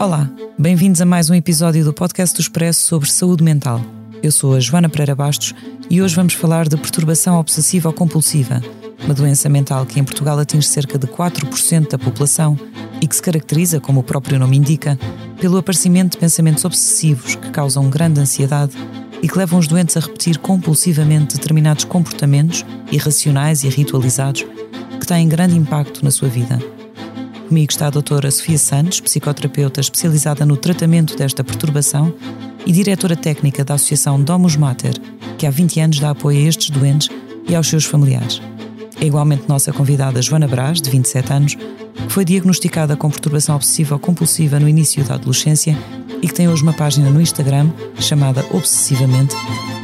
Olá, bem-vindos a mais um episódio do podcast do Expresso sobre saúde mental. Eu sou a Joana Pereira Bastos e hoje vamos falar de perturbação obsessiva ou compulsiva, uma doença mental que em Portugal atinge cerca de 4% da população e que se caracteriza, como o próprio nome indica, pelo aparecimento de pensamentos obsessivos que causam grande ansiedade e que levam os doentes a repetir compulsivamente determinados comportamentos irracionais e ritualizados que têm grande impacto na sua vida. Comigo está a doutora Sofia Santos, psicoterapeuta especializada no tratamento desta perturbação e diretora técnica da Associação Domus Mater, que há 20 anos dá apoio a estes doentes e aos seus familiares. É igualmente nossa convidada Joana Brás, de 27 anos, que foi diagnosticada com perturbação obsessiva ou compulsiva no início da adolescência e que tem hoje uma página no Instagram chamada Obsessivamente,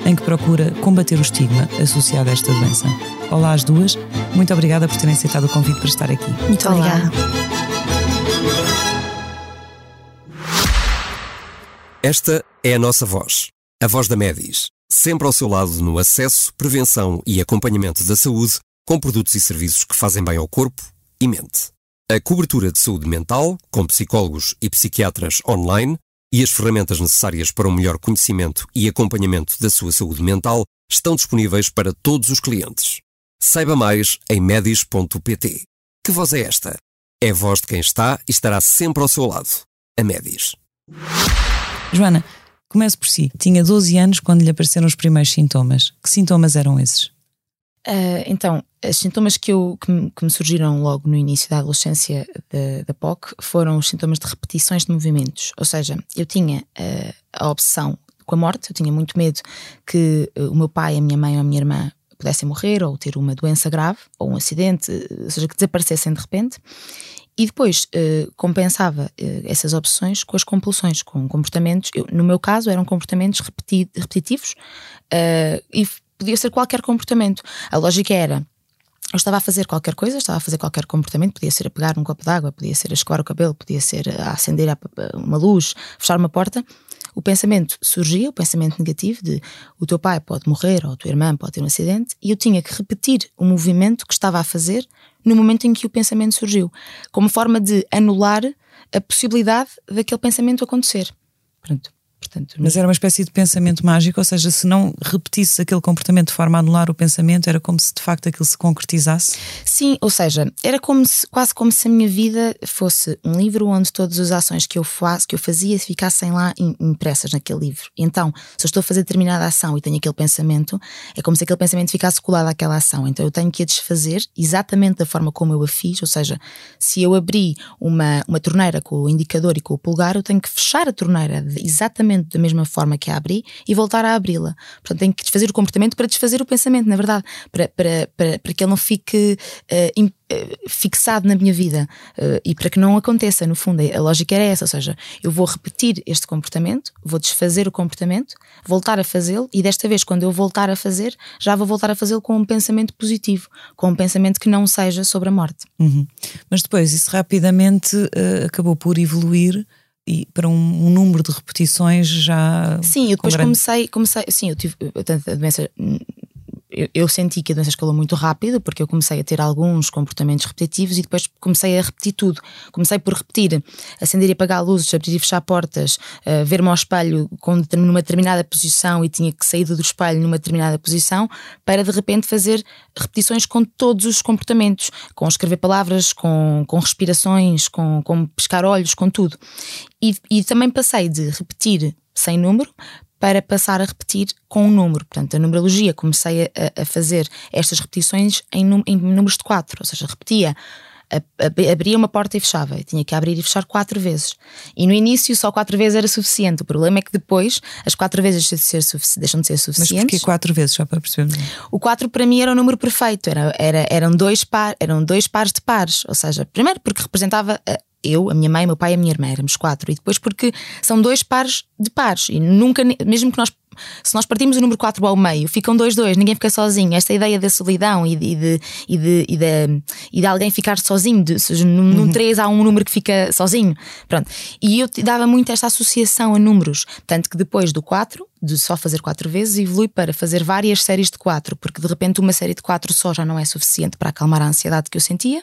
em que procura combater o estigma associado a esta doença. Olá às duas, muito obrigada por terem aceitado o convite para estar aqui. Muito obrigada. Esta é a nossa voz, a voz da Medis, sempre ao seu lado no acesso, prevenção e acompanhamento da saúde, com produtos e serviços que fazem bem ao corpo e mente. A cobertura de saúde mental, com psicólogos e psiquiatras online, e as ferramentas necessárias para um melhor conhecimento e acompanhamento da sua saúde mental estão disponíveis para todos os clientes. Saiba mais em medis.pt. Que voz é esta? É a voz de quem está e estará sempre ao seu lado. A Medis. Joana, comece por si. Tinha 12 anos quando lhe apareceram os primeiros sintomas. Que sintomas eram esses? Ah, então, os sintomas que, eu, que, me, que me surgiram logo no início da adolescência da, POC foram os sintomas de repetições de movimentos. Ou seja, eu tinha ah, a obsessão com a morte, eu tinha muito medo que ah, o meu pai, a minha mãe ou a minha irmã pudessem morrer ou ter uma doença grave ou um acidente, ou seja, que desaparecessem de repente. E depois eh, compensava eh, essas obsessões com as compulsões, com comportamentos. Eu, no meu caso, eram comportamentos repeti- repetitivos eh, e podia ser qualquer comportamento. A lógica era. Eu estava a fazer qualquer coisa, estava a fazer qualquer comportamento, podia ser a pegar num copo d'água, podia ser a escovar o cabelo, podia ser a acender uma luz, fechar uma porta. O pensamento surgia, o pensamento negativo de o teu pai pode morrer ou a tua irmã pode ter um acidente, e eu tinha que repetir o movimento que estava a fazer no momento em que o pensamento surgiu, como forma de anular a possibilidade daquele pensamento acontecer. Pronto. Portanto, Mas era uma espécie de pensamento mágico, ou seja, se não repetisse aquele comportamento de forma a anular o pensamento, era como se de facto aquilo se concretizasse. Sim, ou seja, era como se, quase como se a minha vida fosse um livro onde todas as ações que eu faço, que eu fazia, ficassem lá im- impressas naquele livro. Então, se eu estou a fazer determinada ação e tenho aquele pensamento, é como se aquele pensamento ficasse colado àquela ação. Então eu tenho que a desfazer exatamente da forma como eu a fiz, ou seja, se eu abri uma, uma torneira com o indicador e com o pulgar, eu tenho que fechar a torneira de- da mesma forma que a abri e voltar a abri-la. Portanto, tenho que desfazer o comportamento para desfazer o pensamento, na verdade, para, para, para, para que ele não fique eh, fixado na minha vida eh, e para que não aconteça, no fundo. A lógica era essa, ou seja, eu vou repetir este comportamento, vou desfazer o comportamento, voltar a fazê-lo e desta vez, quando eu voltar a fazer, já vou voltar a fazê-lo com um pensamento positivo, com um pensamento que não seja sobre a morte. Uhum. Mas depois isso rapidamente eh, acabou por evoluir e para um, um número de repetições já. Sim, eu com depois grande- comecei, comecei, sim, eu tive, portanto, a doença, eu, eu senti que a doença escalou muito rápido, porque eu comecei a ter alguns comportamentos repetitivos e depois comecei a repetir tudo. Comecei por repetir, acender e apagar luzes, abrir e fechar portas, eh, ver-me ao espelho com, numa determinada posição e tinha que sair do espelho numa determinada posição, para de repente fazer repetições com todos os comportamentos, com escrever palavras, com, com respirações, com, com pescar olhos, com tudo. E, e também passei de repetir sem número para passar a repetir com um número. Portanto, a numerologia, comecei a, a fazer estas repetições em, num- em números de quatro, ou seja, repetia abria uma porta e fechava. Eu tinha que abrir e fechar quatro vezes. E no início só quatro vezes era suficiente. O problema é que depois as quatro vezes deixam de ser, deixam de ser suficientes. Mas porquê quatro vezes, só para perceber? O quatro para mim era o número perfeito. Era, era, eram, dois par, eram dois pares de pares. Ou seja, primeiro porque representava eu, a minha mãe, meu pai e a minha irmã, éramos quatro. E depois porque são dois pares de pares. E nunca, mesmo que nós se nós partimos o número 4 ao meio, ficam dois, dois, ninguém fica sozinho. Esta ideia da solidão e de, e de, e de, e de, e de alguém ficar sozinho, de, num, uhum. 3 há um número que fica sozinho. Pronto. E eu dava muito esta associação a números. Tanto que depois do 4, de só fazer 4 vezes, evolui para fazer várias séries de 4, porque de repente uma série de 4 só já não é suficiente para acalmar a ansiedade que eu sentia,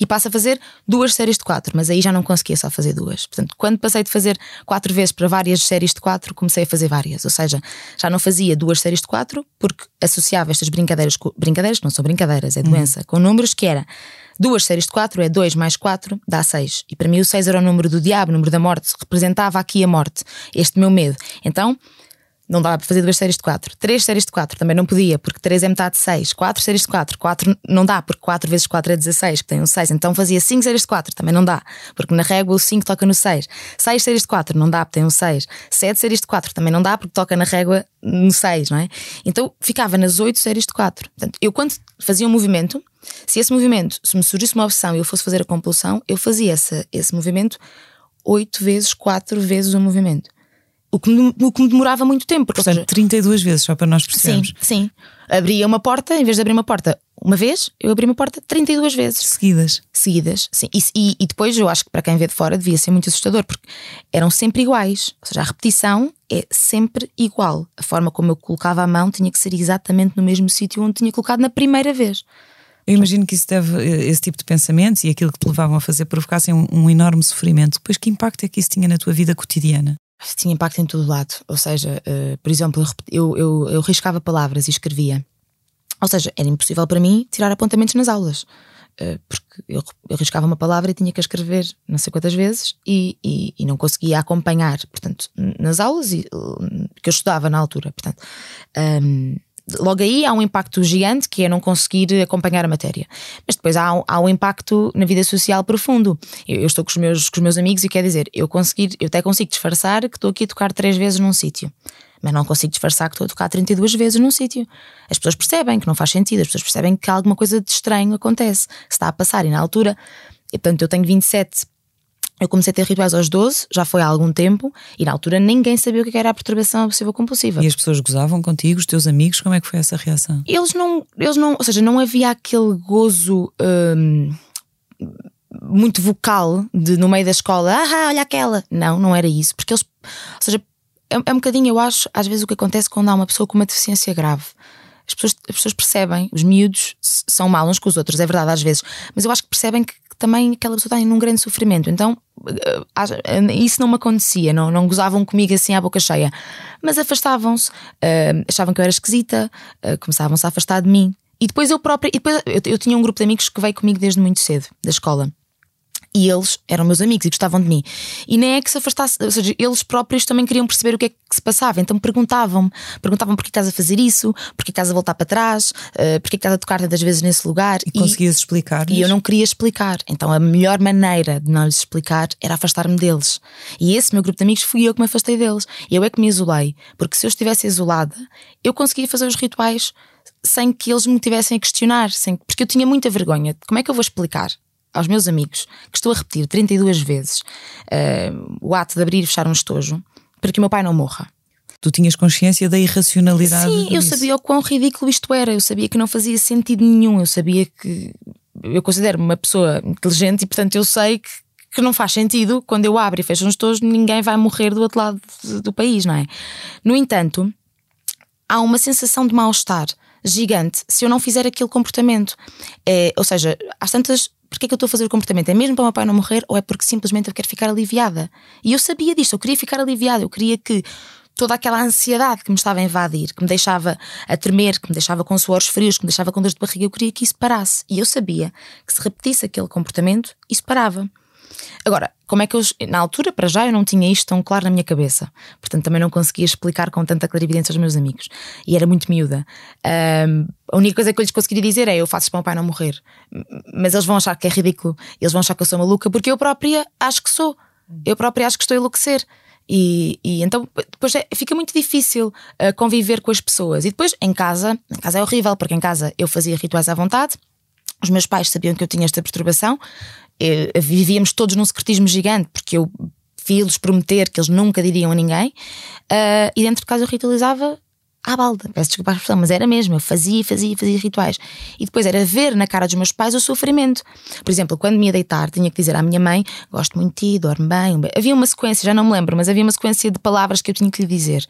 e passa a fazer duas séries de 4, mas aí já não conseguia só fazer duas. Portanto, quando passei de fazer 4 vezes para várias séries de 4, comecei a fazer várias. Ou seja, já não fazia duas séries de quatro, porque associava estas brincadeiras, brincadeiras que não são brincadeiras, é uhum. doença, uhum. com números que era duas séries de quatro é dois mais quatro dá seis. E para mim o seis era o número do diabo, o número da morte, representava aqui a morte, este meu medo. Então não dava para fazer duas séries de quatro. Três séries de quatro também não podia, porque três é metade de seis. Quatro séries de quatro. Quatro não dá, porque quatro vezes quatro é 16, que tem um seis. Então fazia cinco séries de quatro, também não dá, porque na régua o cinco toca no seis. Seis séries de quatro, não dá, porque tem um seis. Sete séries de quatro, também não dá, porque toca na régua no seis, não é? Então ficava nas oito séries de quatro. Portanto, eu quando fazia um movimento, se esse movimento, se me surgisse uma obsessão e eu fosse fazer a compulsão, eu fazia esse, esse movimento oito vezes, quatro vezes o movimento. O que, me, o que me demorava muito tempo. Porque, ou seja, 32 vezes, só para nós percebermos. Sim, sim. Abria uma porta, em vez de abrir uma porta uma vez, eu abri uma porta 32 vezes. Seguidas. Seguidas, sim. E, e, e, depois eu acho que para quem vê de fora devia ser muito assustador, porque eram sempre iguais. Ou seja, a repetição é sempre igual. A forma como eu colocava a mão tinha que ser exatamente no mesmo sítio onde tinha colocado na primeira vez. Eu imagino que isso deve, esse tipo de pensamentos e aquilo que te levavam a fazer provocassem um, um enorme sofrimento. Depois, que impacto é que isso tinha na tua vida cotidiana? Tinha impacto em todo lado. Ou seja, uh, por exemplo, eu, eu, eu riscava palavras e escrevia. Ou seja, era impossível para mim tirar apontamentos nas aulas. Uh, porque eu, eu riscava uma palavra e tinha que escrever não sei quantas vezes e, e, e não conseguia acompanhar, portanto, nas aulas e, que eu estudava na altura. Portanto, um, logo aí há um impacto gigante que é não conseguir acompanhar a matéria. Mas depois há, há um impacto na vida social profundo. Eu, eu, estou com os, meus, com os meus amigos e quer dizer, eu, conseguir, eu até consigo disfarçar que estou aqui a tocar três vezes num sítio. Mas não consigo disfarçar que estou a tocar 32 vezes num sítio. As pessoas percebem que não faz sentido, as pessoas percebem que alguma coisa de estranho acontece, que está a passar. E na altura, e, portanto, eu tenho 27 eu comecei a ter rituais aos 12, já foi há algum tempo, e na altura ninguém sabia o que era a perturbação obsessiva compulsiva. E as pessoas gozavam contigo, os teus amigos, como é que foi essa reação? Eles não, eles não ou seja, não havia aquele gozo hum, muito vocal de no meio da escola, ah, olha aquela. Não, não era isso, porque eles, ou seja, é, é um bocadinho, eu acho, às vezes o que acontece quando há uma pessoa com uma deficiência grave. As pessoas, as pessoas percebem, os miúdos são mal uns com os outros, é verdade às vezes, mas eu acho que percebem que também aquela pessoa está em um grande sofrimento. Então eh, isso não me acontecia, não, não gozavam comigo assim à boca cheia, mas afastavam-se, uh, achavam que eu era esquisita, começavam-se a afastar de mim. E depois eu própria, depois eu, eu tinha um grupo de amigos que veio comigo desde muito cedo, da escola e eles eram meus amigos e gostavam de mim. E nem é que se afastasse, ou seja, eles próprios também queriam perceber o que é que se passava, então perguntavam-me, perguntavam porquê estás a fazer isso, porquê estás a voltar para trás, uh, porquê estás a tocar tantas vezes nesse lugar. E, e conseguias explicar? E eu não queria explicar. Então a melhor maneira de não lhes explicar era afastar-me deles. E esse meu grupo de amigos fui eu que me afastei deles. Eu é que me isolei, porque se eu estivesse isolada, eu conseguia fazer os rituais sem que eles me tivessem a questionar, sem, porque eu tinha muita vergonha. Como é que eu vou explicar? Aos meus amigos que estou a repetir 32 vezes uh, o ato de abrir e fechar um estojo para que o meu pai não morra. Tu tinhas consciência da irracionalidade? Sim, eu sabia o quão ridículo isto era, eu sabia que não fazia sentido nenhum, eu sabia que. Eu considero-me uma pessoa inteligente e, portanto, eu sei que, que não faz sentido quando eu abro e fecho um estojo, ninguém vai morrer do outro lado do país, não é? No entanto, há uma sensação de mal-estar gigante se eu não fizer aquele comportamento. É, ou seja, às tantas porque é que eu estou a fazer o comportamento? É mesmo para o meu pai não morrer ou é porque simplesmente eu quero ficar aliviada? E eu sabia disto, eu queria ficar aliviada, eu queria que toda aquela ansiedade que me estava a invadir, que me deixava a tremer, que me deixava com suores frios, que me deixava com dores de barriga, eu queria que isso parasse. E eu sabia que se repetisse aquele comportamento, isso parava. Agora, como é que eu. Na altura, para já, eu não tinha isto tão claro na minha cabeça. Portanto, também não conseguia explicar com tanta clarividência aos meus amigos. E era muito miúda. Um, a única coisa que eu lhes conseguiria dizer é: eu faço para o meu pai não morrer. Mas eles vão achar que é ridículo. Eles vão achar que eu sou maluca, porque eu própria acho que sou. Eu própria acho que estou a enlouquecer. E, e, então depois é, fica muito difícil uh, conviver com as pessoas. E depois em casa, em casa é horrível, porque em casa eu fazia rituais à vontade, os meus pais sabiam que eu tinha esta perturbação, eu, vivíamos todos num secretismo gigante, porque eu vi-los prometer que eles nunca diriam a ninguém, uh, e dentro de casa eu ritualizava à balda, peço desculpa a expressão, mas era mesmo, eu fazia, fazia, fazia rituais. E depois era ver na cara dos meus pais o sofrimento. Por exemplo, quando me ia deitar, tinha que dizer à minha mãe: Gosto muito de ti, dorme bem. Havia uma sequência, já não me lembro, mas havia uma sequência de palavras que eu tinha que lhe dizer.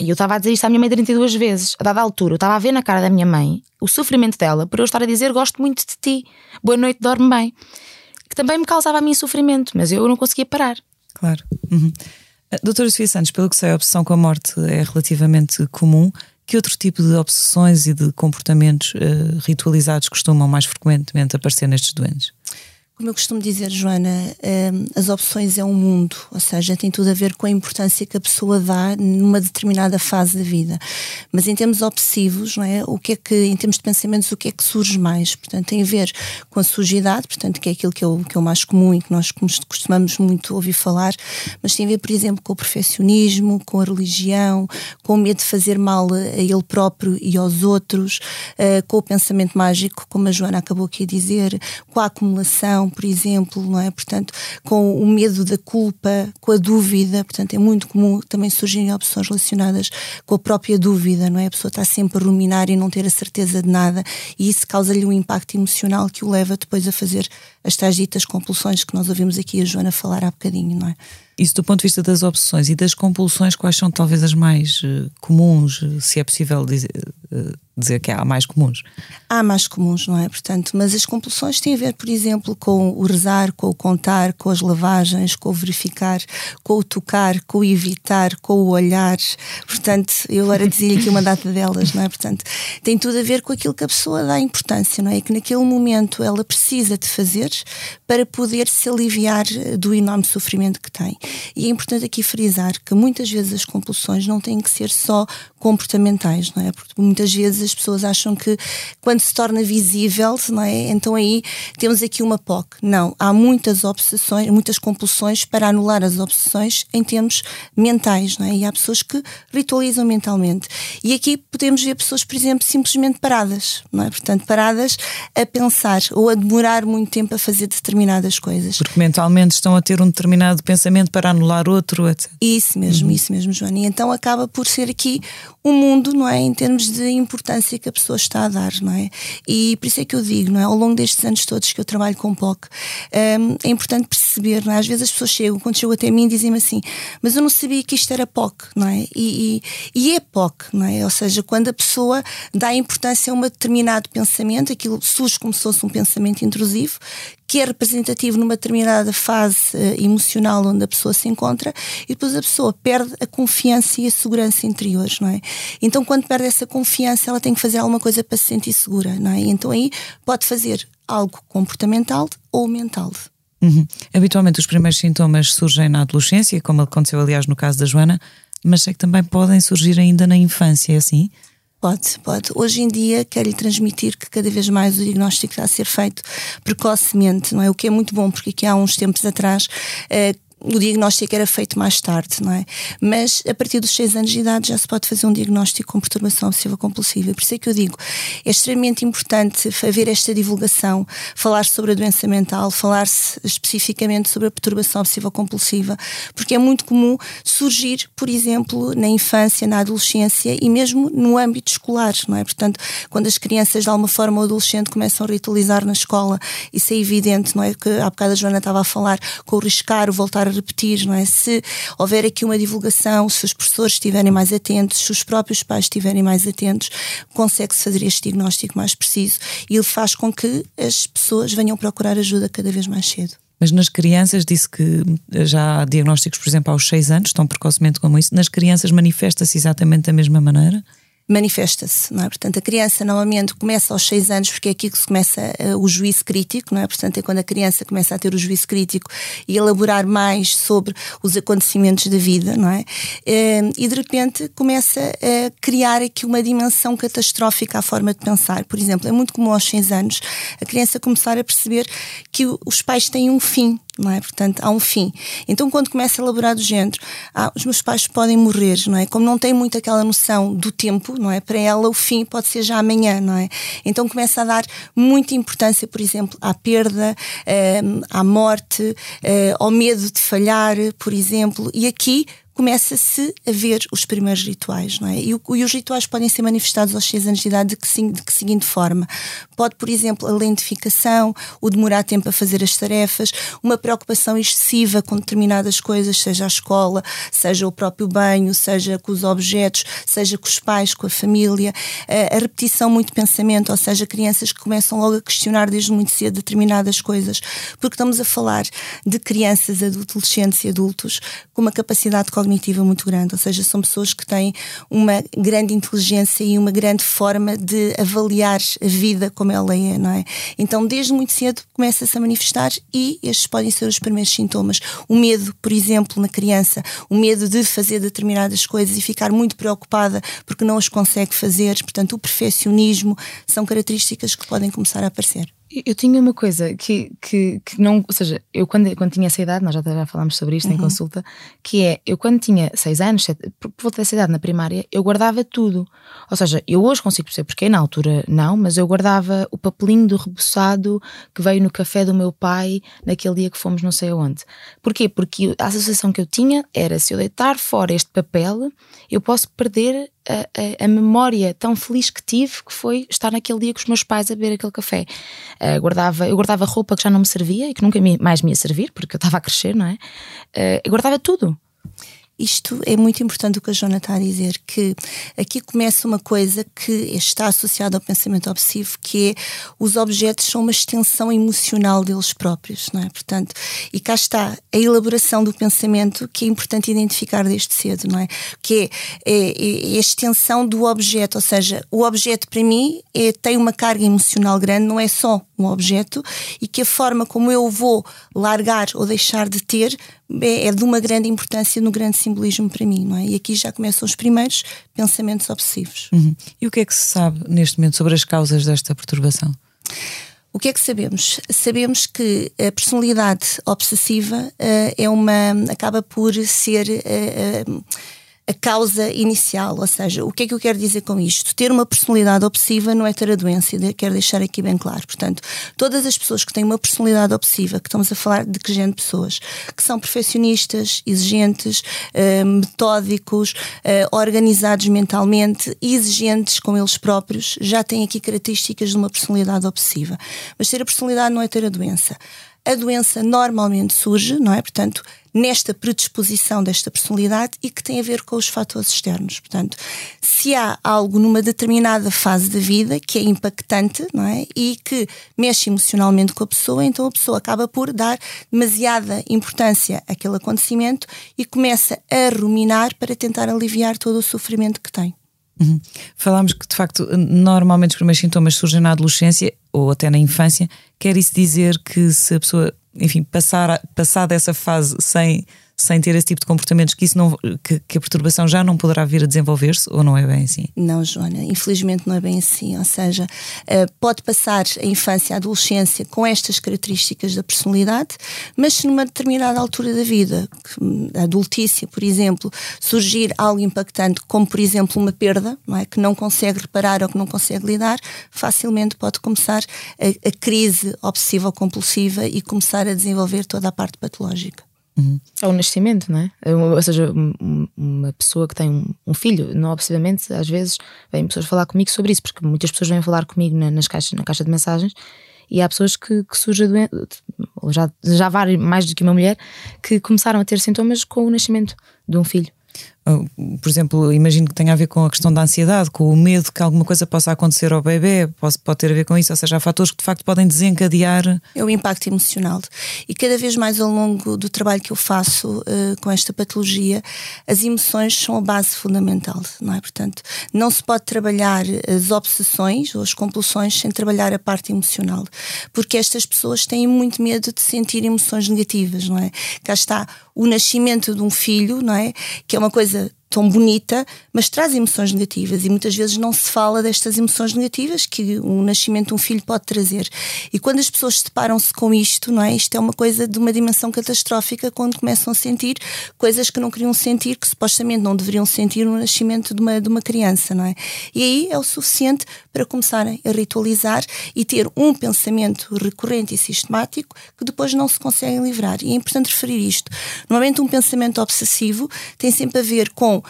Eu estava a dizer isto à minha mãe 32 vezes. A dada altura, eu estava a ver na cara da minha mãe o sofrimento dela por eu estar a dizer: Gosto muito de ti, boa noite, dorme bem. Que também me causava a mim sofrimento, mas eu não conseguia parar. Claro. Uhum. Doutora Sofia Santos, pelo que sei, a obsessão com a morte é relativamente comum. Que outro tipo de obsessões e de comportamentos uh, ritualizados costumam mais frequentemente aparecer nestes doentes? Como eu costumo dizer, Joana, hum, as opções é um mundo, ou seja, tem tudo a ver com a importância que a pessoa dá numa determinada fase da vida. Mas em termos obsessivos, não é? O que é que, em termos de pensamentos, o que é que surge mais? Portanto, tem a ver com a sujidade, portanto, que é aquilo que é o, que é o mais comum e que nós costumamos muito ouvir falar, mas tem a ver, por exemplo, com o perfeccionismo, com a religião, com o medo de fazer mal a ele próprio e aos outros, eh, com o pensamento mágico, como a Joana acabou aqui a dizer, com a acumulação por exemplo, não é? Portanto, com o medo da culpa, com a dúvida, portanto, é muito comum também surgirem opções relacionadas com a própria dúvida, não é? A pessoa está sempre a ruminar e não ter a certeza de nada, e isso causa-lhe um impacto emocional que o leva depois a fazer as tais ditas compulsões que nós ouvimos aqui a Joana falar há bocadinho, não é? Isso do ponto de vista das opções e das compulsões, quais são talvez as mais uh, comuns, se é possível dizer, uh, dizer que há mais comuns? Há mais comuns, não é? Portanto, mas as compulsões têm a ver, por exemplo, com o rezar, com o contar, com as lavagens, com o verificar, com o tocar, com o evitar, com o olhar. Portanto, eu agora dizia aqui uma data delas, não é? Portanto, tem tudo a ver com aquilo que a pessoa dá importância, não é? Que naquele momento ela precisa de fazer para poder se aliviar eh, do enorme sofrimento que tem. E é importante aqui frisar que muitas vezes as compulsões não têm que ser só comportamentais, não é? Porque muitas vezes as pessoas acham que quando se torna visível, não é? Então aí temos aqui uma POC. Não, há muitas obsessões, muitas compulsões para anular as obsessões em termos mentais, não é? E há pessoas que ritualizam mentalmente. E aqui podemos ver pessoas, por exemplo, simplesmente paradas, não é? Portanto, paradas a pensar ou a demorar muito tempo a fazer determinadas coisas. Porque mentalmente estão a ter um determinado pensamento para anular outro, etc. Isso mesmo, uhum. isso mesmo, Joana. E então acaba por ser aqui o um mundo, não é? Em termos de importância que a pessoa está a dar, não é? E por isso é que eu digo, não é? Ao longo destes anos todos que eu trabalho com POC, um, é importante perceber, não é? Às vezes as pessoas chegam, quando chegam até mim, dizem-me assim, mas eu não sabia que isto era POC, não é? E, e, e é POC, não é? Ou seja, quando a pessoa dá importância a um determinado pensamento, aquilo surge como se fosse um pensamento intrusivo, que é representativo numa determinada fase uh, emocional onde a pessoa se encontra e depois a pessoa perde a confiança e a segurança interiores, não é? Então quando perde essa confiança ela tem que fazer alguma coisa para se sentir segura, não é? Então aí pode fazer algo comportamental ou mental. Uhum. Habitualmente os primeiros sintomas surgem na adolescência, como aconteceu aliás no caso da Joana, mas sei que também podem surgir ainda na infância, é assim? Pode, pode. Hoje em dia quero lhe transmitir que cada vez mais o diagnóstico está a ser feito precocemente, não é? O que é muito bom, porque aqui há uns tempos atrás eh, o diagnóstico era feito mais tarde, não é? Mas a partir dos 6 anos de idade já se pode fazer um diagnóstico com perturbação obsessiva compulsiva. Por isso é que eu digo, é extremamente importante haver esta divulgação, falar sobre a doença mental, falar-se especificamente sobre a perturbação obsessiva compulsiva, porque é muito comum surgir, por exemplo, na infância, na adolescência e mesmo no âmbito escolar, não é? Portanto, quando as crianças de alguma forma ou adolescente começam a ritualizar na escola, isso é evidente, não é? Que há bocado a Joana estava a falar com o riscar, o voltar a repetir, não é? Se houver aqui uma divulgação, se os professores estiverem mais atentos, se os próprios pais estiverem mais atentos, consegue-se fazer este diagnóstico mais preciso e ele faz com que as pessoas venham procurar ajuda cada vez mais cedo. Mas nas crianças, disse que já há diagnósticos, por exemplo, aos 6 anos, tão precocemente como isso. Nas crianças manifesta-se exatamente da mesma maneira? Manifesta-se, não é? Portanto, a criança normalmente começa aos seis anos, porque é aqui que se começa uh, o juízo crítico, não é? Portanto, é quando a criança começa a ter o juízo crítico e elaborar mais sobre os acontecimentos da vida, não é? Uh, e de repente começa a criar aqui uma dimensão catastrófica à forma de pensar. Por exemplo, é muito comum aos seis anos a criança começar a perceber que os pais têm um fim, não é? Portanto, há um fim. Então, quando começa a elaborar do género, ah, os meus pais podem morrer, não é? Como não tem muito aquela noção do tempo, não é? Para ela, o fim pode ser já amanhã, não é? Então, começa a dar muita importância, por exemplo, à perda, eh, à morte, eh, ao medo de falhar, por exemplo. E aqui começa-se a ver os primeiros rituais, não é? E, e, os rituais podem ser manifestados aos 6 anos de idade de que, de que seguinte forma? Pode, por exemplo, a lentificação, o demorar tempo a fazer as tarefas, uma preocupação excessiva com determinadas coisas, seja a escola, seja o próprio banho, seja com os objetos, seja com os pais, com a família, a, a repetição muito pensamento, ou seja, crianças que começam logo a questionar desde muito cedo determinadas coisas, porque estamos a falar de crianças, adolescentes e adultos com uma capacidade cognitiva cognitiva muito grande, ou seja, são pessoas que têm uma grande inteligência e uma grande forma de avaliar a vida como ela é, não é? Então, desde muito cedo começa-se a manifestar e estes podem ser os primeiros sintomas. O medo, por exemplo, na criança, o medo de fazer determinadas coisas e ficar muito preocupada porque não as consegue fazer, portanto, o perfeccionismo são características que podem começar a aparecer. Eu tinha uma coisa que, que, que, não. Ou seja, eu quando, quando tinha essa idade, nós já, já falámos sobre isto uhum. em consulta, que é eu quando tinha 6 anos, sete, por volta dessa idade na primária, eu guardava tudo. Ou seja, eu hoje consigo perceber porque, na altura não, mas eu guardava o papelinho do reboçado que veio no café do meu pai naquele dia que fomos não sei aonde. Porquê? Porque a associação que eu tinha era se eu deitar fora este papel, eu posso perder a, a, memória tão feliz que tive que foi estar naquele dia com os meus pais a beber aquele café. Uh, guardava, eu guardava roupa que já não me servia e que nunca me, mais me ia servir, porque eu estava a crescer, não é? Uh, eu guardava tudo. Isto é muito importante o que a Joana está a dizer, que aqui começa uma coisa que está associada ao pensamento obsessivo, que é os objetos são uma extensão emocional deles próprios, não é? Portanto, e cá está a elaboração do pensamento que é importante identificar desde cedo, não é? Que é, é, é a extensão do objeto, ou seja, o objeto para mim é, tem uma carga emocional grande, não é só um objeto, e que a forma como eu vou largar ou deixar de ter é, é de uma grande importância no grande simbolismo para mim, não é? E aqui já começam os primeiros pensamentos obsessivos. Uhum. E o que é que se sabe neste momento sobre as causas desta perturbação? O que é que sabemos? Sabemos que a personalidade obsessiva uh, é uma acaba por ser uh, uh, a causa inicial, ou seja, o que é que eu quero dizer com isto? Ter uma personalidade obsessiva não é ter a doença, quero deixar aqui bem claro. Portanto, todas as pessoas que têm uma personalidade obsessiva, que estamos a falar de que género de pessoas, que são perfeccionistas, exigentes, uh, metódicos, uh, organizados mentalmente, exigentes com eles próprios, já têm aqui características de uma personalidade obsessiva. Mas ter a personalidade não é ter a doença. A doença normalmente surge, não é? Portanto, nesta predisposição desta personalidade e que tem a ver com os fatores externos. Portanto, se há algo numa determinada fase da vida que é impactante, não é? E que mexe emocionalmente com a pessoa, então a pessoa acaba por dar demasiada importância àquele acontecimento e começa a ruminar para tentar aliviar todo o sofrimento que tem. Uhum. Falámos que, de facto, normalmente os primeiros sintomas surgem na adolescência ou até na infância. Quer isso dizer que se a pessoa, enfim, passar, passar dessa fase sem sem ter esse tipo de comportamentos, que, isso não, que, que a perturbação já não poderá vir a desenvolver-se ou não é bem assim? Não, Joana, infelizmente não é bem assim. Ou seja, uh, pode passar a infância a adolescência com estas características da personalidade, mas se numa determinada altura da vida, adultícia, por exemplo, surgir algo impactante, como por exemplo uma perda, não é? que não consegue reparar ou que não consegue lidar, facilmente pode começar a, a crise obsessiva-compulsiva e começar a desenvolver toda a parte patológica. Uhum. É o nascimento, não é? Ou seja, uma pessoa que tem um filho, não obsessivamente, às vezes vêm pessoas falar comigo sobre isso, porque muitas pessoas vêm falar comigo nas caixas, na caixa de mensagens e há pessoas que, que surge já, já várias, mais do que uma mulher, que começaram a ter sintomas com o nascimento de um filho. Por exemplo, imagino que tenha a ver com a questão da ansiedade, com o medo que alguma coisa possa acontecer ao bebê, pode, pode ter a ver com isso, ou seja, há fatores que de facto podem desencadear. É o impacto emocional. E cada vez mais ao longo do trabalho que eu faço uh, com esta patologia, as emoções são a base fundamental, não é? Portanto, não se pode trabalhar as obsessões ou as compulsões sem trabalhar a parte emocional, porque estas pessoas têm muito medo de sentir emoções negativas, não é? Cá está o nascimento de um filho, não é? Que é uma coisa tão bonita, mas traz emoções negativas e muitas vezes não se fala destas emoções negativas que o nascimento de um filho pode trazer. E quando as pessoas deparam-se com isto, não é? Isto é uma coisa de uma dimensão catastrófica quando começam a sentir coisas que não queriam sentir, que supostamente não deveriam sentir no nascimento de uma, de uma criança, não é? E aí é o suficiente para começarem a ritualizar e ter um pensamento recorrente e sistemático que depois não se conseguem livrar. E é importante referir isto. Normalmente um pensamento obsessivo tem sempre a ver com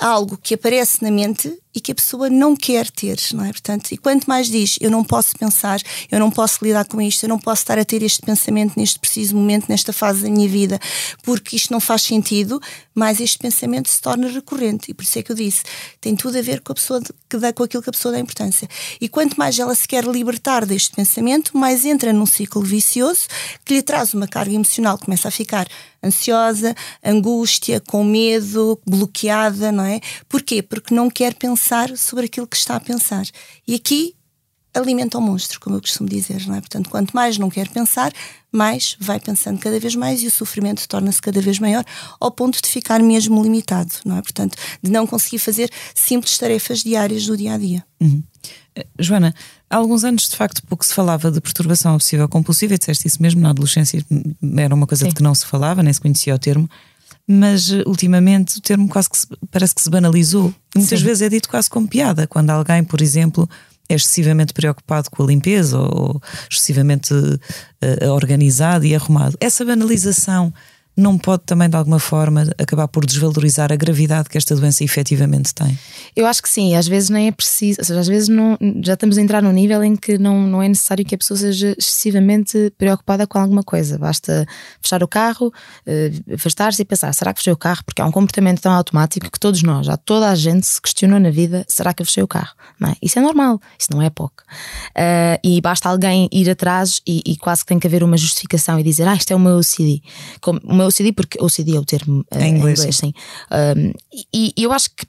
algo que aparece na mente e que a pessoa não quer ter, não é? Portanto, e quanto mais diz, eu não posso pensar, eu não posso lidar com isto, eu não posso estar a ter este pensamento neste preciso momento, nesta fase da minha vida, porque isto não faz sentido, mais este pensamento se torna recorrente. E por isso é que eu disse, tem tudo a ver com a pessoa que dá com aquilo que a pessoa dá importância. E quanto mais ela se quer libertar deste pensamento, mais entra num ciclo vicioso que lhe traz uma carga emocional, começa a ficar ansiosa, angústia, com medo, bloqueada, não é? Porquê? Porque não quer pensar sobre aquilo que está a pensar. E aqui alimenta o monstro, como eu costumo dizer, não é? Portanto, quanto mais não quer pensar, mais vai pensando cada vez mais e o sofrimento torna-se cada vez maior, ao ponto de ficar mesmo limitado, não é? Portanto, de não conseguir fazer simples tarefas diárias do dia a dia. Uhum. Eh, Joana, há alguns anos de facto pouco se falava de perturbação obsessiva compulsiva, e disseste isso mesmo na adolescência, era uma coisa Sim. de que não se falava, nem se conhecia o termo mas eh, ultimamente o termo quase que se, parece que se banalizou. Muitas Sim. vezes é dito quase como piada, quando alguém, por exemplo, é excessivamente preocupado com a limpeza ou excessivamente uh, organizado e arrumado. Essa banalização não pode também, de alguma forma, acabar por desvalorizar a gravidade que esta doença efetivamente tem? Eu acho que sim, às vezes nem é preciso, ou seja, às vezes não, já estamos a entrar num nível em que não, não é necessário que a pessoa seja excessivamente preocupada com alguma coisa, basta fechar o carro, uh, afastar-se e pensar: será que fechei o carro? Porque é um comportamento tão automático que todos nós, já toda a gente se questionou na vida: será que eu fechei o carro? Não é? Isso é normal, isso não é pouco. Uh, e basta alguém ir atrás e, e, quase que tem que haver uma justificação e dizer: ah, isto é o meu OCD. Como, o meu OCD, porque OCD é o termo uh, em inglês, inglês sim. Um, e, e, eu acho que.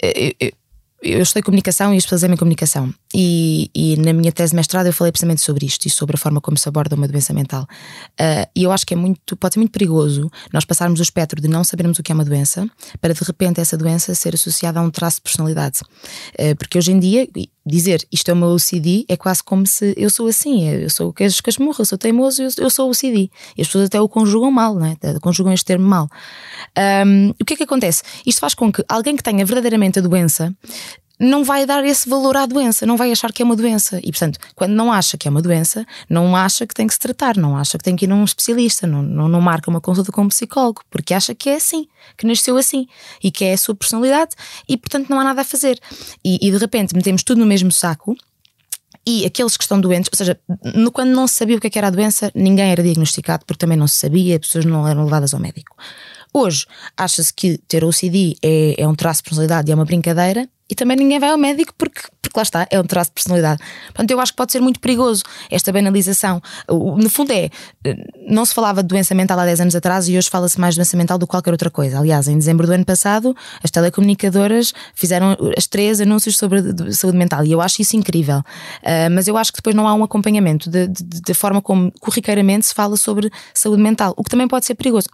Eu, eu, eu estudei comunicação e especializei-me em comunicação. E, e, na minha tese de mestrado eu falei precisamente sobre isto e sobre a forma como se aborda uma doença mental. Uh, e eu acho que é muito, pode ser muito perigoso nós passarmos o espectro de não sabermos o que é uma doença para de repente essa doença ser associada a um traço de personalidade. Uh, porque hoje em dia, dizer isto é o meu OCD é quase como se eu sou assim, eu sou o queijo casmurro, eu sou teimoso, eu, eu sou OCD. E as pessoas até o conjugam mal, né? conjugam este termo mal. Um, o que é que acontece? Isto faz com que alguém que tenha verdadeiramente a doença não vai dar esse valor à doença, não vai achar que é uma doença. E, portanto, quando não acha que é uma doença, não acha que tem que se tratar, não acha que tem que ir a um especialista, não, não, não marca uma consulta com um psicólogo, porque acha que é assim, que nasceu assim e que é a sua personalidade e, portanto, não há nada a fazer. E, e de repente metemos tudo no mesmo saco e aqueles que estão doentes, ou seja, no, quando não se sabia o que, é que era a doença, ninguém era diagnosticado porque também não se sabia, as pessoas não eram levadas ao médico. Hoje, acha-se que ter OCD é, é um traço de personalidade e é uma brincadeira, e também ninguém vai ao médico porque, porque lá está, é um traço de personalidade. Portanto, eu acho que pode ser muito perigoso esta banalização. No fundo, é. Não se falava de doença mental há 10 anos atrás e hoje fala-se mais de doença mental do que qualquer outra coisa. Aliás, em dezembro do ano passado, as telecomunicadoras fizeram as três anúncios sobre saúde mental e eu acho isso incrível. Uh, mas eu acho que depois não há um acompanhamento da forma como corriqueiramente se fala sobre saúde mental, o que também pode ser perigoso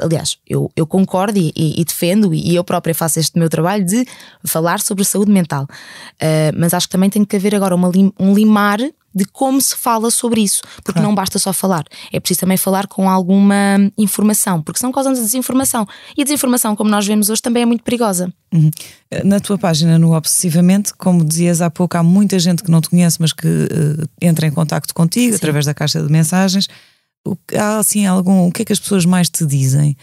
aliás, eu, eu concordo e, e, defendo, e eu própria faço este meu trabalho de falar sobre saúde mental. Uh, mas acho que também tem que haver agora uma, um limar de como se fala sobre isso, porque claro. não basta só falar, é preciso também falar com alguma informação, porque são causando desinformação. E a desinformação, como nós vemos hoje, também é muito perigosa. Uhum. Na tua página, no Obsessivamente, como dizias há pouco, há muita gente que não te conhece, mas que uh, entra em contato contigo Sim. através da caixa de mensagens. Há assim algum. O que é que as pessoas mais te dizem?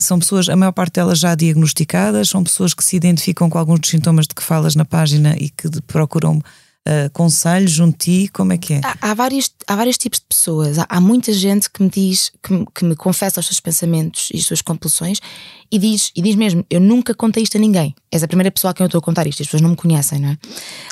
São pessoas, a maior parte delas já diagnosticadas, são pessoas que se identificam com alguns dos sintomas de que falas na página e que procuram uh, conselhos junto de ti? Como é que é? Há, há, vários, há vários tipos de pessoas. Há, há muita gente que me diz, que que me, confessa os seus pensamentos e as suas compulsões e diz, e diz mesmo: Eu nunca contei isto a ninguém. És a primeira pessoa a quem eu estou a contar isto. As pessoas não me conhecem, não é?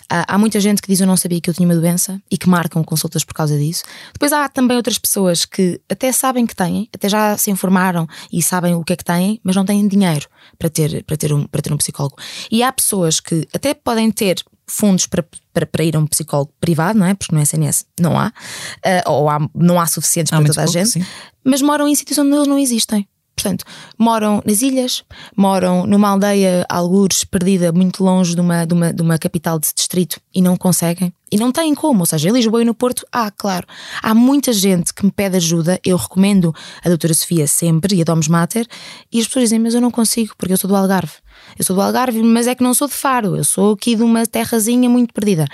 Há, há muita gente que diz: Eu não sabia que eu tinha uma doença e que marcam consultas por causa disso. Depois há também outras pessoas que até sabem que têm, até já se informaram e sabem o que é que têm, mas não têm dinheiro para ter, para ter, um, para ter um psicólogo. E há pessoas que até podem ter fundos para, para, para, ir a um psicólogo privado, não é? Porque no SNS não há, uh, ou há, não há suficientes há para toda a gente, sim. mas moram em sítios onde eles não existem. Portanto, moram nas ilhas, moram numa aldeia, algures, perdida, muito longe de uma, de, uma, de uma capital de distrito e não conseguem. E não têm como, ou seja, em Lisboa e no Porto, ah, claro. Há muita gente que me pede ajuda, eu recomendo a doutora Sofia sempre e a Domus Mater, e as pessoas dizem, mas eu não consigo, porque eu sou do Algarve. Eu sou do Algarve, mas é que não sou de Faro, eu sou aqui de uma terrazinha muito perdida.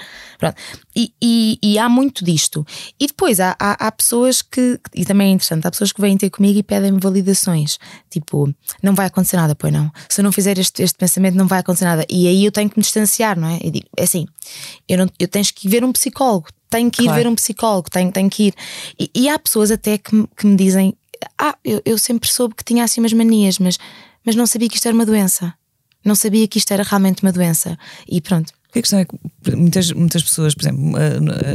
E, e, e, há muito disto. E depois há, há, há, pessoas que, e também é interessante, há pessoas que vêm ter comigo e pedem-me validações. Tipo, não vai acontecer nada, pois não. Se eu não fizer este, este pensamento, não vai acontecer nada. E aí eu tenho que me distanciar, não é? Eu digo, é assim, eu, não, eu tens que ver um psicólogo, tenho que ir claro. ver um psicólogo, tenho, tenho que ir. E, e há pessoas até que, que me dizem: Ah, eu, eu sempre soube que tinha assim umas manias, mas, mas não sabia que isto era uma doença. Não sabia que isto era realmente uma doença. E pronto. A questão é que muitas, muitas pessoas, por exemplo,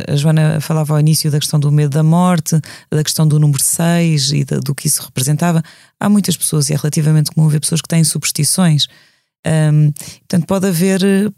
a, Joana falava ao início da questão do medo da morte, da questão do número 6 e do que isso representava. Há muitas pessoas, e é relativamente comum ver pessoas que têm superstições. Um, portanto, pode haver uh,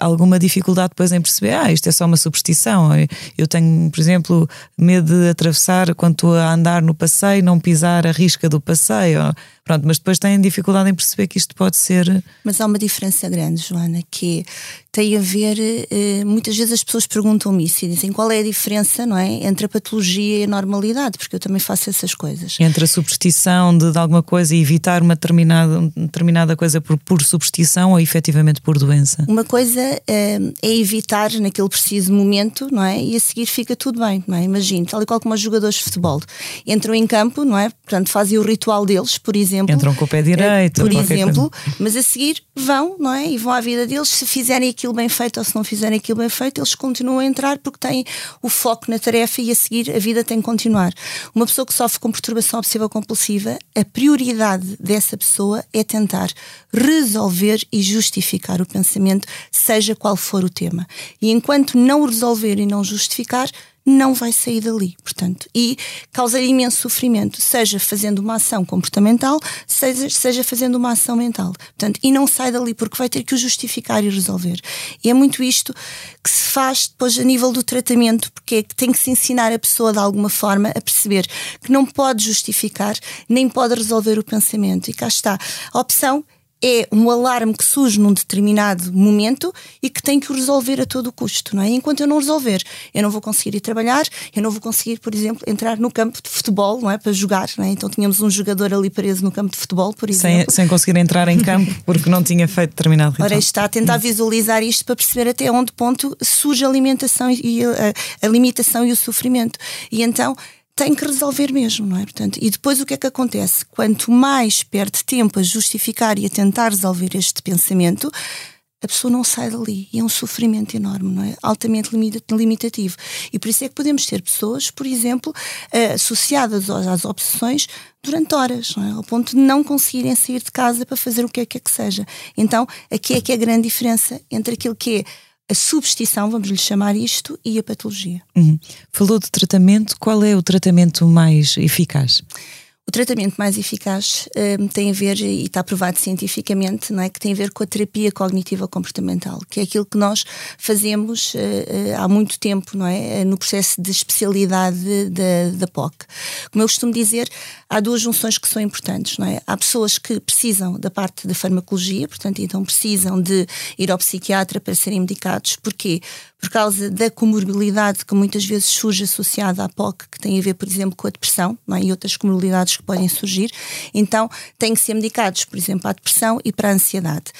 alguma dificuldade depois em perceber, ah, isto é só uma superstição. Eu tenho, por exemplo, medo de atravessar quando estou a andar no passeio, não pisar a risca do passeio. Pronto, mas depois têm dificuldade em perceber que isto pode ser. Mas há uma diferença grande, Joana, que tem a ver. Eh, muitas vezes as pessoas perguntam-me isso e dizem qual é a diferença, não é? Entre a patologia e a normalidade, porque eu também faço essas coisas. Entre a superstição de, de alguma coisa e evitar uma determinada, uma determinada coisa por, por superstição ou efetivamente por doença? Uma coisa é, é evitar naquele preciso momento, não é? E a seguir fica tudo bem, não é? Imagine, tal e qual como os jogadores de futebol entram em campo, não é? Portanto, fazem o ritual deles, por exemplo exemplo. Entram com o pé direito. Por exemplo, coisa. mas a seguir vão, não é? E vão à vida deles. Se fizerem aquilo bem feito ou se não fizerem aquilo bem feito, eles continuam a entrar porque têm o foco na tarefa e a seguir a vida tem que continuar. Uma pessoa que sofre com perturbação obsessiva compulsiva, a prioridade dessa pessoa é tentar resolver e justificar o pensamento, seja qual for o tema. E enquanto não o resolver e não justificar, não vai sair dali, portanto, e causa imenso sofrimento, seja fazendo uma ação comportamental, seja, seja fazendo uma ação mental, portanto, e não sai dali porque vai ter que o justificar e resolver. E é muito isto que se faz depois a nível do tratamento, porque é que tem que se ensinar a pessoa de alguma forma a perceber que não pode justificar nem pode resolver o pensamento. E cá está. A opção é um alarme que surge num determinado momento e que tem que o resolver a todo custo, não é? Enquanto eu não resolver, eu não vou conseguir ir trabalhar, eu não vou conseguir, por exemplo, entrar no campo de futebol, não é? Para jogar, não é? Então tínhamos um jogador ali preso no campo de futebol, por exemplo. Sem, sem conseguir entrar em campo porque não tinha feito determinado ritual. Ora, está a tentar visualizar isto para perceber até onde ponto surge a alimentação e a, a limitação e o sofrimento. E então tem que resolver mesmo, não é? Portanto, e depois o que é que acontece? Quanto mais perde tempo a justificar e a tentar resolver este pensamento, a pessoa não sai dali e é um sofrimento enorme, não é? Altamente limitativo. E por isso é que podemos ter pessoas, por exemplo, eh, associadas às obsessões durante horas, é? ao ponto de não conseguirem sair de casa para fazer o que é que, é que seja. Então, aqui é que é a grande diferença entre aquilo que é a substituição, vamos lhe chamar isto, e a patologia. Uhum. Falou de tratamento, qual é o tratamento mais eficaz? O tratamento mais eficaz um, tem a ver, e está provado cientificamente, não é, que tem a ver com a terapia cognitiva comportamental, que é aquilo que nós fazemos uh, há muito tempo, não é, no processo de especialidade da, da POC. Como eu costumo dizer, há duas junções que são importantes, não é? Há pessoas que precisam da parte da farmacologia, portanto, então precisam de ir ao psiquiatra para serem medicados. Porquê? Por causa da comorbilidade que muitas vezes surge associada à POC, que tem a ver, por exemplo, com a depressão é? e outras comorbilidades que podem surgir. Então, têm que ser medicados, por exemplo, à depressão e para a ansiedade.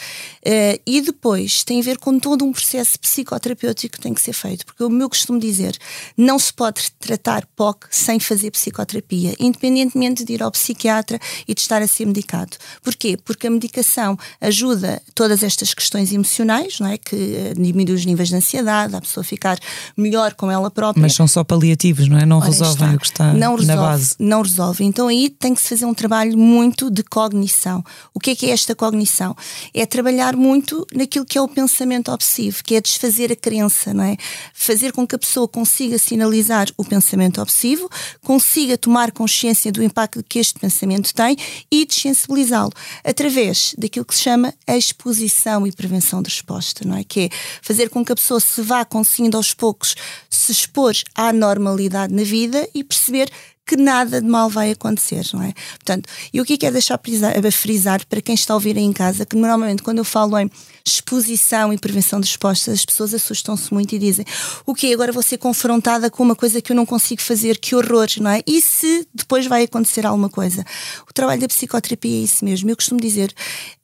Uh, e depois tem a ver com todo um processo psicoterapêutico que tem que ser feito, porque o meu costumo dizer, não se pode tratar POC sem fazer psicoterapia independentemente de ir ao psiquiatra e de estar a ser medicado. Porquê? Porque a medicação ajuda todas estas questões emocionais, não é? Que eh, diminui os níveis de ansiedade, a pessoa ficar melhor com ela própria. Mas são só paliativos, não é? Não Ora, resolvem está. o que está não resolve, na base. Não resolve. Então aí tem que se fazer um trabalho muito de cognição. O que é que é esta cognição? É trabalhar muito naquilo que é o pensamento obsessivo, que é desfazer a crença, não é? Fazer com que a pessoa consiga sinalizar o pensamento obsessivo, consiga tomar consciência do impacto que este pensamento tem e desensibilizá-lo através daquilo que se chama a exposição e prevenção de resposta, não é? Que é fazer com que a pessoa se vá conseguindo aos poucos se expor à normalidade na vida e perceber que nada de mal vai acontecer, não é? Portanto, e o que quero deixar frisar, frisar para quem está a ouvir aí em casa, que normalmente quando eu falo em exposição e prevenção de respostas, as pessoas assustam-se muito e dizem o que agora vou ser confrontada com uma coisa que eu não consigo fazer, que horror, não é? E se depois vai acontecer alguma coisa? O trabalho da psicoterapia é isso mesmo. Eu costumo dizer,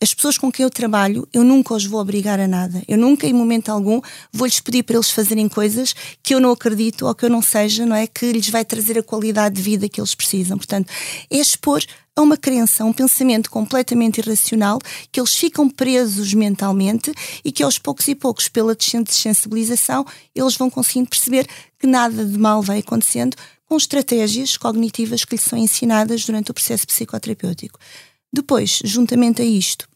as pessoas com quem eu trabalho, eu nunca os vou obrigar a nada. Eu nunca, em momento algum, vou-lhes pedir para eles fazerem coisas que eu não acredito ou que eu não seja, não é? Que lhes vai trazer a qualidade de vida que eles precisam. Portanto, é expor a uma crença, a um pensamento completamente irracional, que eles ficam presos mentalmente e que aos poucos e poucos, pela desensibilização, eles vão conseguindo perceber que nada de mal vai acontecendo com estratégias cognitivas que lhes são ensinadas durante o processo psicoterapêutico. Depois, juntamente a isto,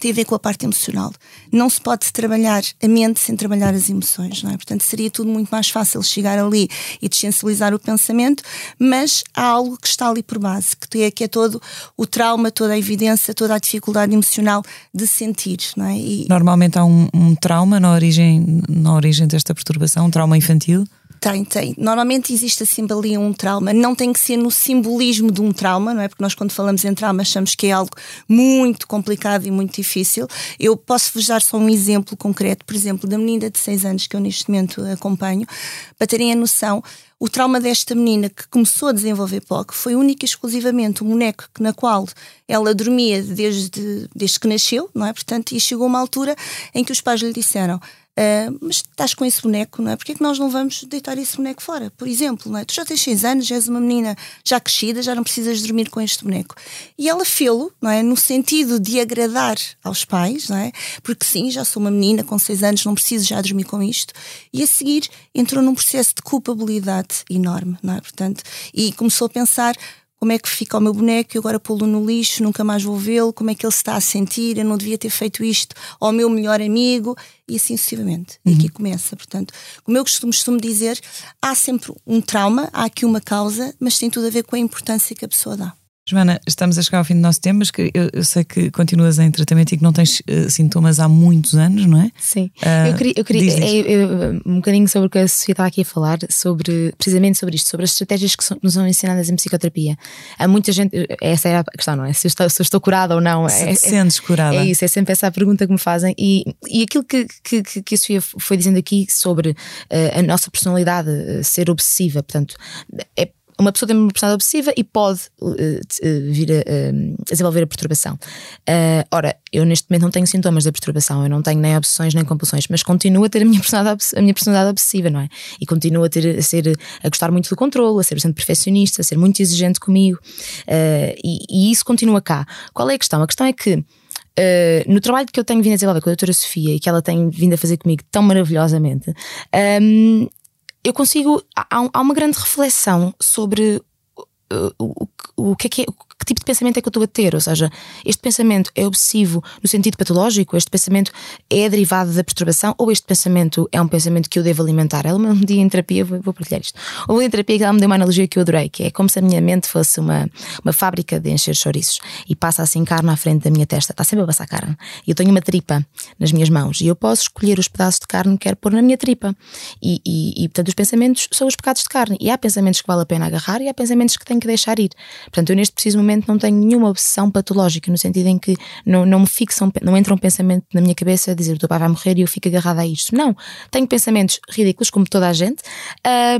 tem a ver com a parte emocional. Não se pode trabalhar a mente sem trabalhar as emoções, não é? Portanto, seria tudo muito mais fácil chegar ali e desensibilizar o pensamento, mas há algo que está ali por base, que é, que é todo o trauma, toda a evidência, toda a dificuldade emocional de sentir, não é? E Normalmente há um, um trauma na origem, na origem desta perturbação, um trauma infantil. Tem, tem. Normalmente existe assim ali um trauma. Não tem que ser no simbolismo de um trauma, não é? Porque nós, quando falamos em trauma, achamos que é algo muito complicado e muito difícil. Eu posso vos dar só um exemplo concreto, por exemplo, da menina de 6 anos que eu neste momento acompanho, para terem a noção. O trauma desta menina que começou a desenvolver POC foi única e exclusivamente o boneco na qual ela dormia desde, desde que nasceu, não é? Portanto, e chegou uma altura em que os pais lhe disseram: Uh, mas estás com esse boneco, não é? Porquê é que nós não vamos deitar esse boneco fora? Por exemplo, não é? Tu já tens 6 anos, já és uma menina já crescida, já não precisas dormir com este boneco. E ela fê-lo, não é? No sentido de agradar aos pais, não é? Porque sim, já sou uma menina com 6 anos, não preciso já dormir com isto. E a seguir entrou num processo de culpabilidade enorme, não é? Portanto, e começou a pensar como é que fica o meu boneco, eu agora pô-lo no lixo, nunca mais vou vê-lo, como é que ele se está a sentir, eu não devia ter feito isto ao meu melhor amigo, e assim sucessivamente. Uhum. E aqui começa, portanto, como eu costumo, costumo dizer, há sempre um trauma, há aqui uma causa, mas tem tudo a ver com a importância que a pessoa dá. Joana, estamos a chegar ao fim do nosso tempo, mas que eu, eu sei que continuas em tratamento e que não tens uh, sintomas há muitos anos, não é? Sim. Uh, eu queria, eu queria diz, diz. É, eu, um bocadinho sobre o que a Sofia estava aqui a falar, sobre precisamente sobre isto, sobre as estratégias que são, nos são ensinadas em psicoterapia. Há muita gente, essa é a questão, não é? Se eu estou, se eu estou curada ou não. Se é, te sentes curada. É isso, é sempre essa a pergunta que me fazem. E, e aquilo que, que, que a Sofia foi dizendo aqui sobre uh, a nossa personalidade ser obsessiva, portanto, é uma pessoa tem uma personalidade obsessiva e pode uh, vir a, uh, desenvolver a perturbação. Uh, ora, eu neste momento não tenho sintomas da perturbação, eu não tenho nem obsessões nem compulsões, mas continuo a ter a minha personalidade, a minha personalidade obsessiva, não é? E continuo a, ter, a, ser, a gostar muito do controle, a ser bastante perfeccionista, a ser muito exigente comigo, e, e, isso continua cá. Qual é a questão? A questão é que. no trabalho que eu tenho vindo a desenvolver com a doutora Sofia e que ela tem vindo a fazer comigo tão maravilhosamente, um, eu consigo. Há, há uma grande reflexão sobre uh, o, o, o, que é que é, que tipo de pensamento é que eu estou a ter? Ou seja, este pensamento é obsessivo no sentido patológico? Este pensamento é derivado da perturbação? Ou este pensamento é um pensamento que eu devo alimentar? Ela um dia em terapia, vou, vou partilhar isto. Ou em terapia ela me deu uma analogia que eu adorei, que é como se a minha mente fosse uma, uma fábrica de encher chouriços e passa assim carne à frente da minha testa, está sempre a passar carne. E eu tenho uma tripa nas minhas mãos e eu posso escolher os pedaços de carne que quero pôr na minha tripa. E, e, e portanto, os pensamentos são os pecados de carne. E há pensamentos que vale a pena agarrar e há pensamentos que tenho que deixar ir. Portanto, eu neste preciso momento não tenho nenhuma obsessão patológica, no sentido em que não, não me fixam, não entra um pensamento na minha cabeça a dizer o teu pai vai morrer e eu fico agarrada a isto. Não. Tenho pensamentos ridículos, como toda a gente,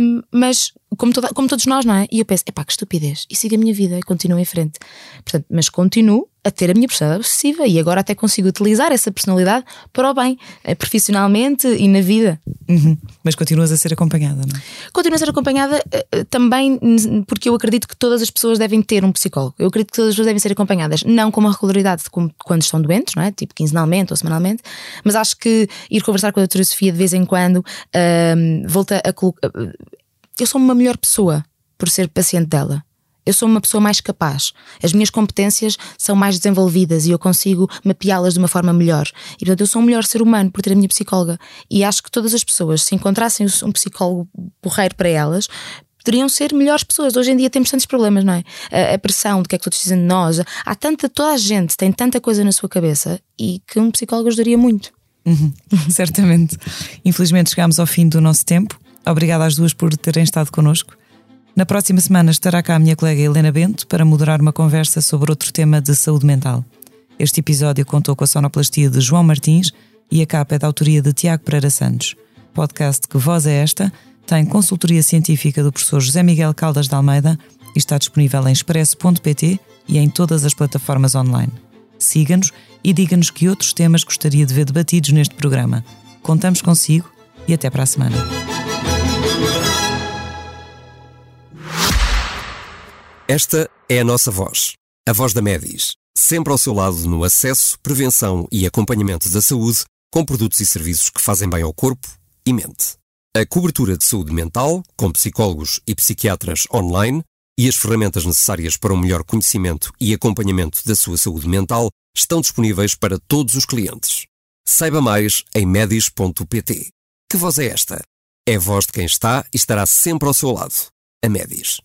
um, mas como, toda, como todos nós, não é? E eu penso, epá, que estupidez, e sigo a minha vida e continuo em frente. Portanto, mas continuo a ter a minha personalidade obsessiva e agora até consigo utilizar essa personalidade para o bem, eh, profissionalmente e na vida. Uhum. Mas continuas a ser acompanhada, não é? Continuo a ser acompanhada uh, também porque eu acredito que todas as pessoas devem ter um psicólogo. Eu acredito que todas as pessoas devem ser acompanhadas, não com uma regularidade como quando estão doentes, não é? Tipo quinzenalmente ou semanalmente, mas acho que ir conversar com a doutora Sofia de vez em quando uh, volta a colocar. Eu sou uma melhor pessoa por ser paciente dela. Eu sou uma pessoa mais capaz. As minhas competências são mais desenvolvidas e eu consigo mapeá-las de uma forma melhor. E portanto, eu sou um melhor ser humano por ter a minha psicóloga. E acho que todas as pessoas, se encontrassem um psicólogo porreiro para elas, poderiam ser melhores pessoas. Hoje em dia temos tantos problemas, não é? A, pressão do que é que todos dizem de nós. Há tanta, toda a gente tem tanta coisa na sua cabeça e que um psicólogo ajudaria muito. Uhum, certamente. Infelizmente chegámos ao fim do nosso tempo. Obrigada às duas por terem estado connosco. Na próxima semana estará cá a minha colega Helena Bento para moderar uma conversa sobre outro tema de saúde mental. Este episódio contou com a sonoplastia de João Martins e a capa é da autoria de Tiago Pereira Santos. Podcast Que Voz é Esta tem consultoria científica do professor José Miguel Caldas de Almeida e está disponível em expresso.pt e em todas as plataformas online. Siga-nos e diga-nos que outros temas gostaria de ver debatidos neste programa. Contamos consigo e até para a semana. Esta é a nossa voz, a voz da Medis, sempre ao seu lado no acesso, prevenção e acompanhamento da saúde, com produtos e serviços que fazem bem ao corpo e mente. A cobertura de saúde mental, com psicólogos e psiquiatras online, e as ferramentas necessárias para um melhor conhecimento e acompanhamento da sua saúde mental estão disponíveis para todos os clientes. Saiba mais em medis.pt. Que voz é esta? É a voz de quem está e estará sempre ao seu lado. A Medis.